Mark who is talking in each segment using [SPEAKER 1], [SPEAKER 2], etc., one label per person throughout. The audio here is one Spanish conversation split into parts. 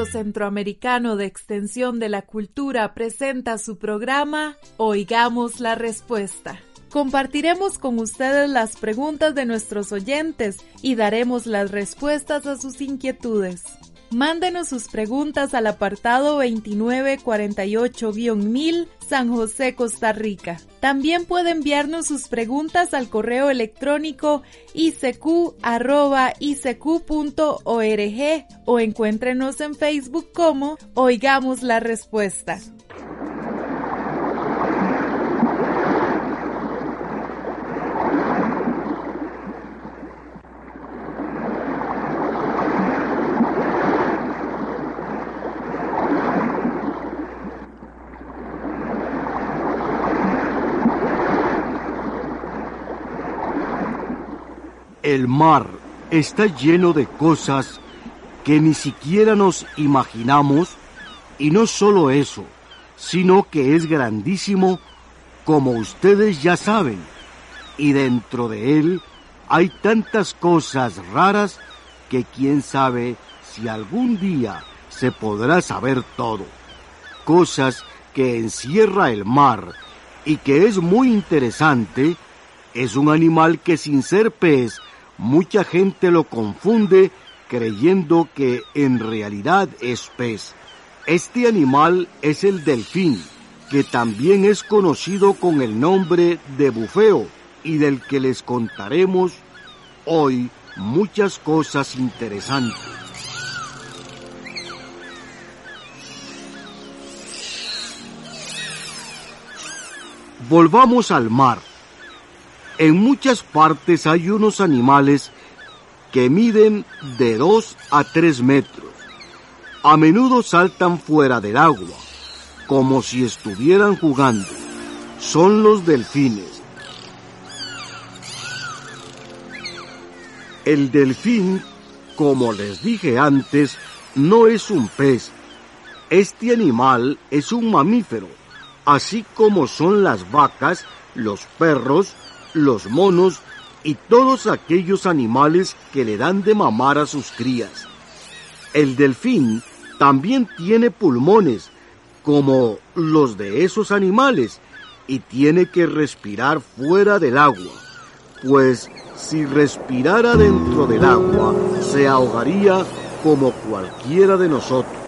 [SPEAKER 1] Centroamericano de Extensión de la Cultura presenta su programa Oigamos la Respuesta. Compartiremos con ustedes las preguntas de nuestros oyentes y daremos las respuestas a sus inquietudes. Mándenos sus preguntas al apartado 2948-1000 San José, Costa Rica. También puede enviarnos sus preguntas al correo electrónico icq.org o encuéntrenos en Facebook como Oigamos la Respuesta.
[SPEAKER 2] El mar está lleno de cosas que ni siquiera nos imaginamos. Y no solo eso, sino que es grandísimo como ustedes ya saben. Y dentro de él hay tantas cosas raras que quién sabe si algún día se podrá saber todo. Cosas que encierra el mar y que es muy interesante, es un animal que sin ser pez mucha gente lo confunde creyendo que en realidad es pez. Este animal es el delfín, que también es conocido con el nombre de bufeo y del que les contaremos hoy muchas cosas interesantes. Volvamos al mar. En muchas partes hay unos animales que miden de 2 a 3 metros. A menudo saltan fuera del agua, como si estuvieran jugando. Son los delfines. El delfín, como les dije antes, no es un pez. Este animal es un mamífero, así como son las vacas, los perros, los monos y todos aquellos animales que le dan de mamar a sus crías. El delfín también tiene pulmones, como los de esos animales, y tiene que respirar fuera del agua, pues si respirara dentro del agua, se ahogaría como cualquiera de nosotros.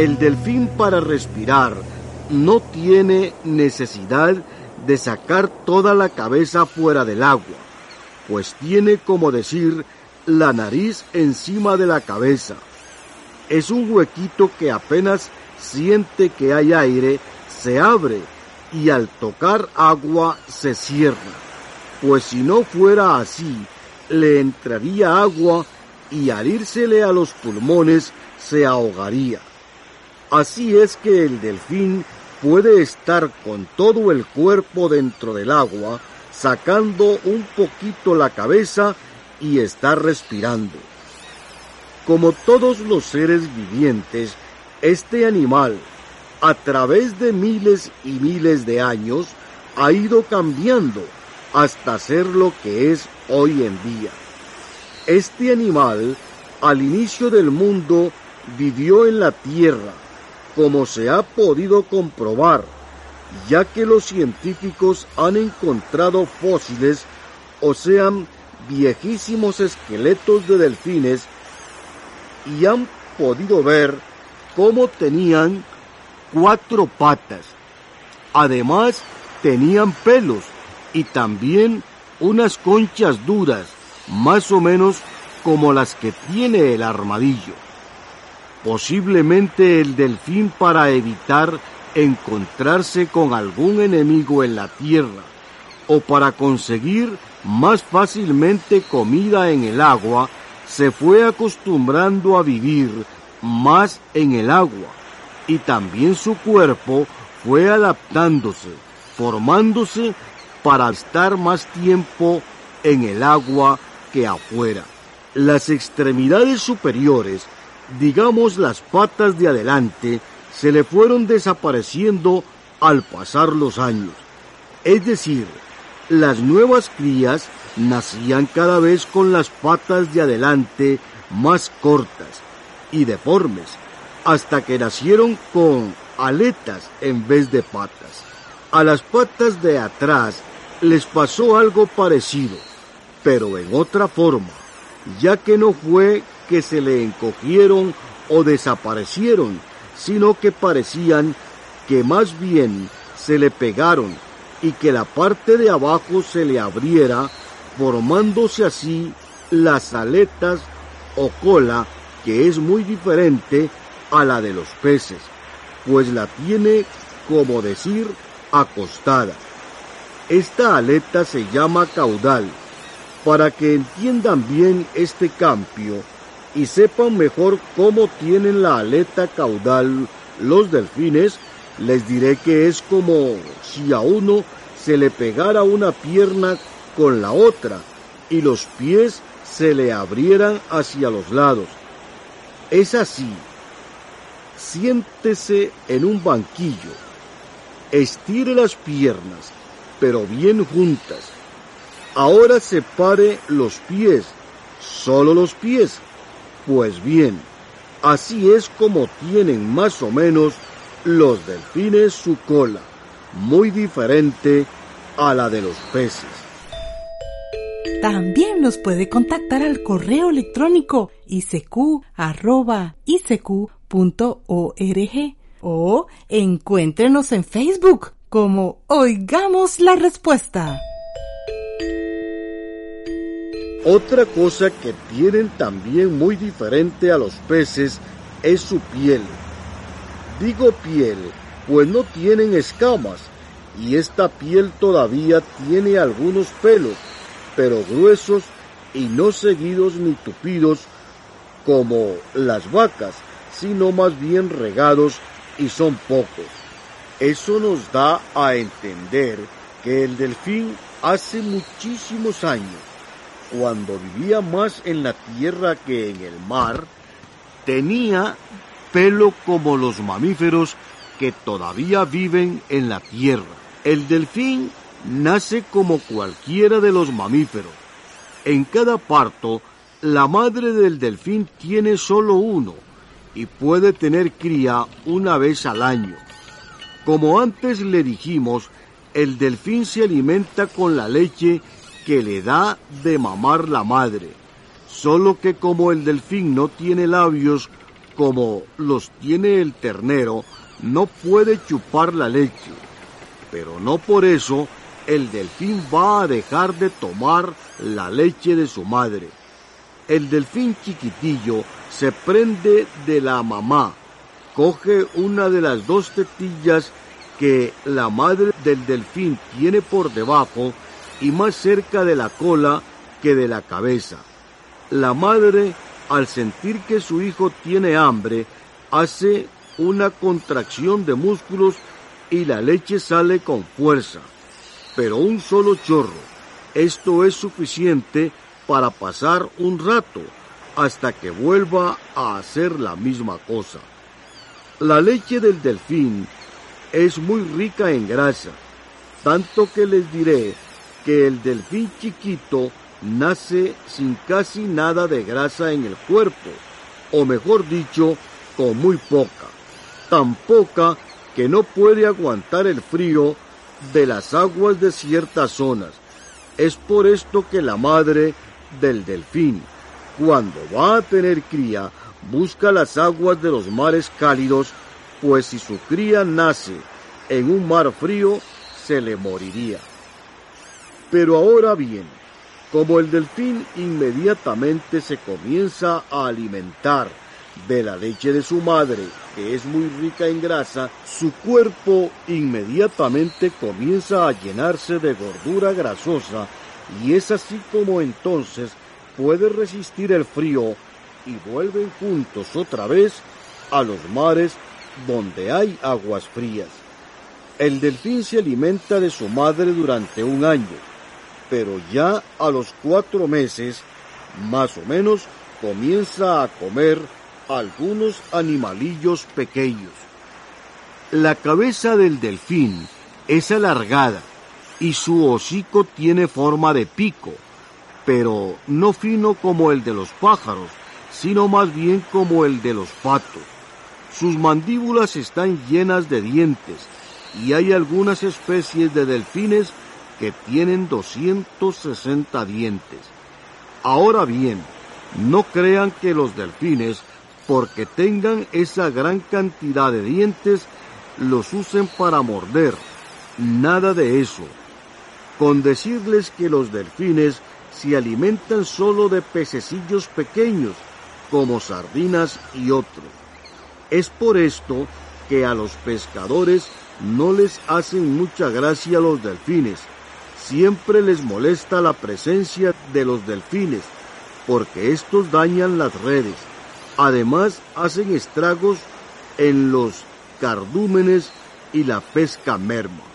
[SPEAKER 2] El delfín para respirar no tiene necesidad de sacar toda la cabeza fuera del agua, pues tiene como decir la nariz encima de la cabeza. Es un huequito que apenas siente que hay aire, se abre y al tocar agua se cierra, pues si no fuera así, le entraría agua y al írsele a los pulmones se ahogaría. Así es que el delfín puede estar con todo el cuerpo dentro del agua, sacando un poquito la cabeza y estar respirando. Como todos los seres vivientes, este animal, a través de miles y miles de años, ha ido cambiando hasta ser lo que es hoy en día. Este animal, al inicio del mundo, vivió en la tierra, como se ha podido comprobar, ya que los científicos han encontrado fósiles, o sean viejísimos esqueletos de delfines, y han podido ver cómo tenían cuatro patas. Además, tenían pelos y también unas conchas duras, más o menos como las que tiene el armadillo. Posiblemente el delfín para evitar encontrarse con algún enemigo en la tierra o para conseguir más fácilmente comida en el agua, se fue acostumbrando a vivir más en el agua y también su cuerpo fue adaptándose, formándose para estar más tiempo en el agua que afuera. Las extremidades superiores digamos las patas de adelante, se le fueron desapareciendo al pasar los años. Es decir, las nuevas crías nacían cada vez con las patas de adelante más cortas y deformes, hasta que nacieron con aletas en vez de patas. A las patas de atrás les pasó algo parecido, pero en otra forma, ya que no fue que se le encogieron o desaparecieron, sino que parecían que más bien se le pegaron y que la parte de abajo se le abriera, formándose así las aletas o cola, que es muy diferente a la de los peces, pues la tiene, como decir, acostada. Esta aleta se llama caudal. Para que entiendan bien este cambio, y sepan mejor cómo tienen la aleta caudal los delfines, les diré que es como si a uno se le pegara una pierna con la otra y los pies se le abrieran hacia los lados. Es así. Siéntese en un banquillo, estire las piernas, pero bien juntas. Ahora separe los pies, solo los pies, pues bien, así es como tienen más o menos los delfines su cola, muy diferente a la de los peces.
[SPEAKER 1] También nos puede contactar al correo electrónico isq.org o encuéntrenos en Facebook como Oigamos la Respuesta.
[SPEAKER 2] Otra cosa que tienen también muy diferente a los peces es su piel. Digo piel, pues no tienen escamas y esta piel todavía tiene algunos pelos, pero gruesos y no seguidos ni tupidos como las vacas, sino más bien regados y son pocos. Eso nos da a entender que el delfín hace muchísimos años cuando vivía más en la tierra que en el mar, tenía pelo como los mamíferos que todavía viven en la tierra. El delfín nace como cualquiera de los mamíferos. En cada parto, la madre del delfín tiene solo uno y puede tener cría una vez al año. Como antes le dijimos, el delfín se alimenta con la leche que le da de mamar la madre, solo que como el delfín no tiene labios como los tiene el ternero, no puede chupar la leche, pero no por eso el delfín va a dejar de tomar la leche de su madre. El delfín chiquitillo se prende de la mamá, coge una de las dos tetillas que la madre del delfín tiene por debajo y más cerca de la cola que de la cabeza. La madre, al sentir que su hijo tiene hambre, hace una contracción de músculos y la leche sale con fuerza. Pero un solo chorro. Esto es suficiente para pasar un rato hasta que vuelva a hacer la misma cosa. La leche del delfín es muy rica en grasa, tanto que les diré que el delfín chiquito nace sin casi nada de grasa en el cuerpo, o mejor dicho, con muy poca, tan poca que no puede aguantar el frío de las aguas de ciertas zonas. Es por esto que la madre del delfín, cuando va a tener cría, busca las aguas de los mares cálidos, pues si su cría nace en un mar frío, se le moriría. Pero ahora bien, como el delfín inmediatamente se comienza a alimentar de la leche de su madre, que es muy rica en grasa, su cuerpo inmediatamente comienza a llenarse de gordura grasosa y es así como entonces puede resistir el frío y vuelven juntos otra vez a los mares donde hay aguas frías. El delfín se alimenta de su madre durante un año pero ya a los cuatro meses, más o menos, comienza a comer algunos animalillos pequeños. La cabeza del delfín es alargada y su hocico tiene forma de pico, pero no fino como el de los pájaros, sino más bien como el de los patos. Sus mandíbulas están llenas de dientes y hay algunas especies de delfines que tienen 260 dientes. Ahora bien, no crean que los delfines, porque tengan esa gran cantidad de dientes, los usen para morder. Nada de eso. Con decirles que los delfines se alimentan solo de pececillos pequeños, como sardinas y otros. Es por esto que a los pescadores no les hacen mucha gracia los delfines, siempre les molesta la presencia de los delfines, porque estos dañan las redes. Además, hacen estragos en los cardúmenes y la pesca merma.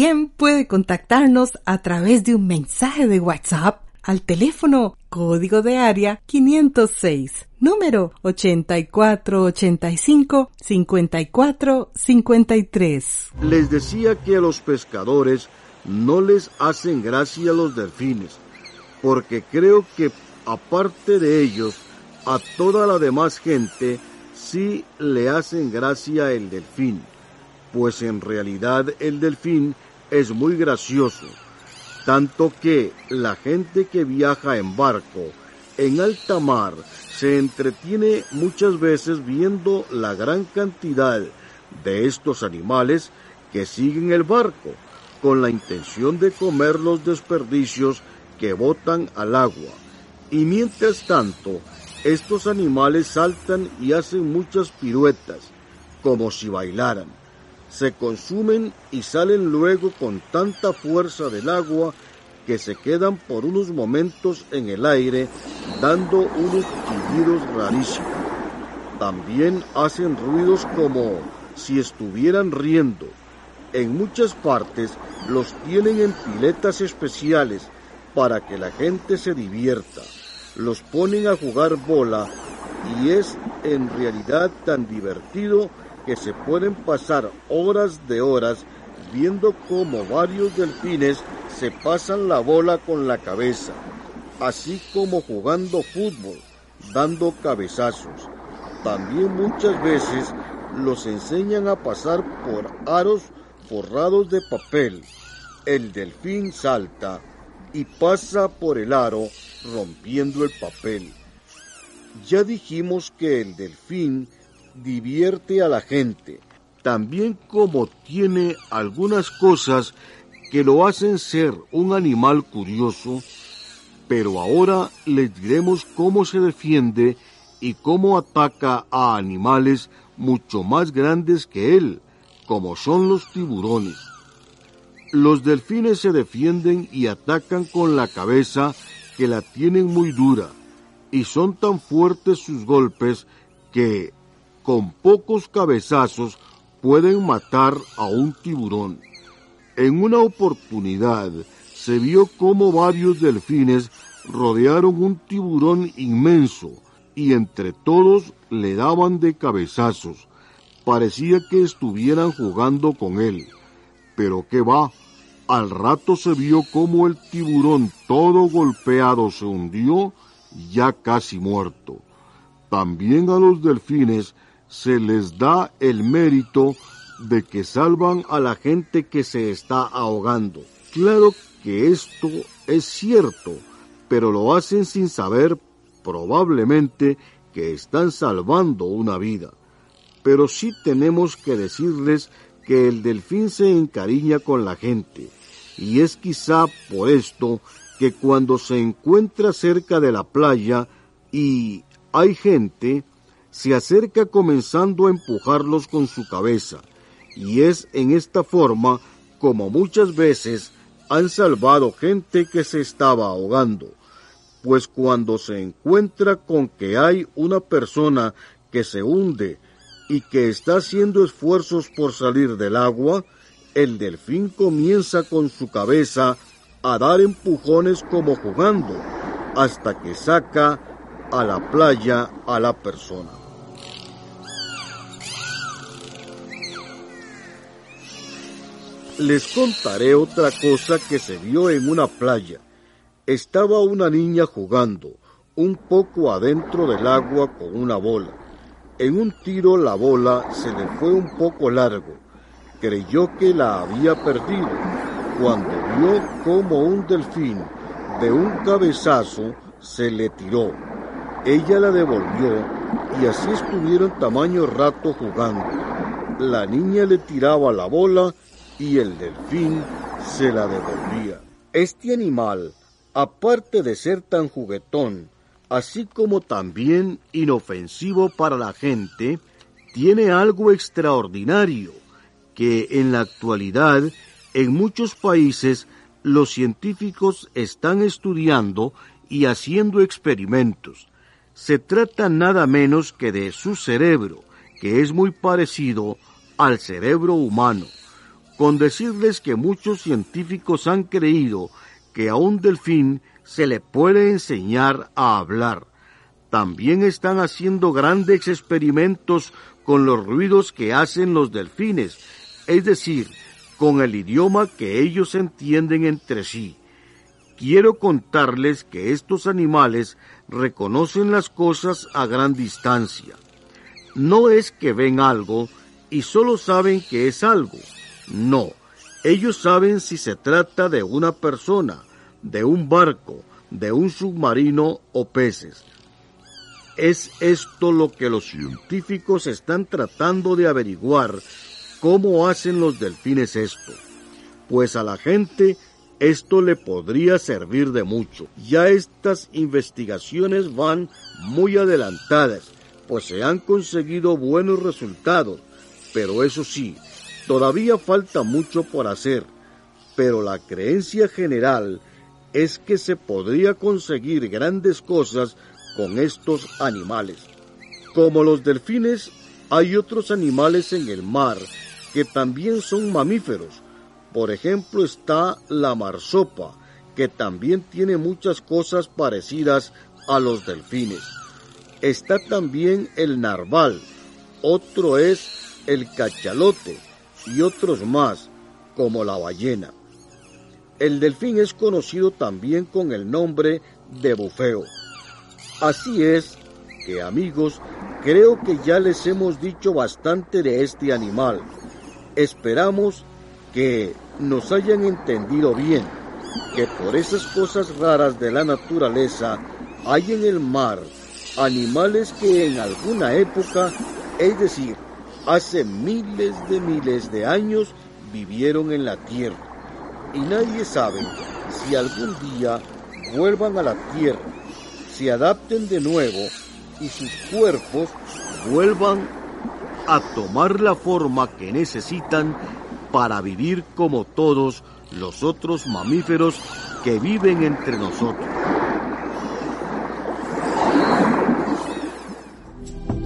[SPEAKER 1] También puede contactarnos a través de un mensaje de WhatsApp al teléfono código de área 506, número 8485-5453.
[SPEAKER 2] Les decía que a los pescadores no les hacen gracia los delfines, porque creo que aparte de ellos, a toda la demás gente sí le hacen gracia el delfín, pues en realidad el delfín es muy gracioso, tanto que la gente que viaja en barco en alta mar se entretiene muchas veces viendo la gran cantidad de estos animales que siguen el barco con la intención de comer los desperdicios que botan al agua. Y mientras tanto, estos animales saltan y hacen muchas piruetas, como si bailaran. Se consumen y salen luego con tanta fuerza del agua que se quedan por unos momentos en el aire dando unos chillidos rarísimos. También hacen ruidos como si estuvieran riendo. En muchas partes los tienen en piletas especiales para que la gente se divierta. Los ponen a jugar bola y es en realidad tan divertido que se pueden pasar horas de horas viendo cómo varios delfines se pasan la bola con la cabeza, así como jugando fútbol, dando cabezazos. También muchas veces los enseñan a pasar por aros forrados de papel. El delfín salta y pasa por el aro rompiendo el papel. Ya dijimos que el delfín divierte a la gente, también como tiene algunas cosas que lo hacen ser un animal curioso, pero ahora les diremos cómo se defiende y cómo ataca a animales mucho más grandes que él, como son los tiburones. Los delfines se defienden y atacan con la cabeza que la tienen muy dura, y son tan fuertes sus golpes que con pocos cabezazos pueden matar a un tiburón. En una oportunidad se vio cómo varios delfines rodearon un tiburón inmenso y entre todos le daban de cabezazos. Parecía que estuvieran jugando con él. Pero qué va, al rato se vio cómo el tiburón todo golpeado se hundió, ya casi muerto. También a los delfines se les da el mérito de que salvan a la gente que se está ahogando. Claro que esto es cierto, pero lo hacen sin saber probablemente que están salvando una vida. Pero sí tenemos que decirles que el delfín se encariña con la gente, y es quizá por esto que cuando se encuentra cerca de la playa y hay gente, se acerca comenzando a empujarlos con su cabeza, y es en esta forma como muchas veces han salvado gente que se estaba ahogando, pues cuando se encuentra con que hay una persona que se hunde y que está haciendo esfuerzos por salir del agua, el delfín comienza con su cabeza a dar empujones como jugando, hasta que saca a la playa a la persona. Les contaré otra cosa que se vio en una playa. Estaba una niña jugando, un poco adentro del agua con una bola. En un tiro la bola se le fue un poco largo. Creyó que la había perdido cuando vio como un delfín de un cabezazo se le tiró. Ella la devolvió y así estuvieron tamaño rato jugando. La niña le tiraba la bola y el delfín se la devolvía. Este animal, aparte de ser tan juguetón, así como también inofensivo para la gente, tiene algo extraordinario que en la actualidad en muchos países los científicos están estudiando y haciendo experimentos. Se trata nada menos que de su cerebro, que es muy parecido al cerebro humano con decirles que muchos científicos han creído que a un delfín se le puede enseñar a hablar. También están haciendo grandes experimentos con los ruidos que hacen los delfines, es decir, con el idioma que ellos entienden entre sí. Quiero contarles que estos animales reconocen las cosas a gran distancia. no es que ven algo y solo saben que es algo. No, ellos saben si se trata de una persona, de un barco, de un submarino o peces. Es esto lo que los científicos están tratando de averiguar, cómo hacen los delfines esto. Pues a la gente esto le podría servir de mucho. Ya estas investigaciones van muy adelantadas, pues se han conseguido buenos resultados, pero eso sí, todavía falta mucho por hacer. Pero la creencia general es que se podría conseguir grandes cosas con estos animales. Como los delfines, hay otros animales en el mar que también son mamíferos. Por ejemplo está la marsopa, que también tiene muchas cosas parecidas a los delfines. Está también el narval, otro es el cachalote y otros más, como la ballena. El delfín es conocido también con el nombre de bufeo. Así es que amigos, creo que ya les hemos dicho bastante de este animal. Esperamos que nos hayan entendido bien, que por esas cosas raras de la naturaleza hay en el mar animales que en alguna época, es decir, hace miles de miles de años, vivieron en la tierra y nadie sabe si algún día vuelvan a la tierra, se adapten de nuevo y sus cuerpos vuelvan a tomar la forma que necesitan para vivir como todos los otros mamíferos que viven entre nosotros.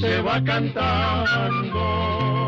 [SPEAKER 3] se va cantando.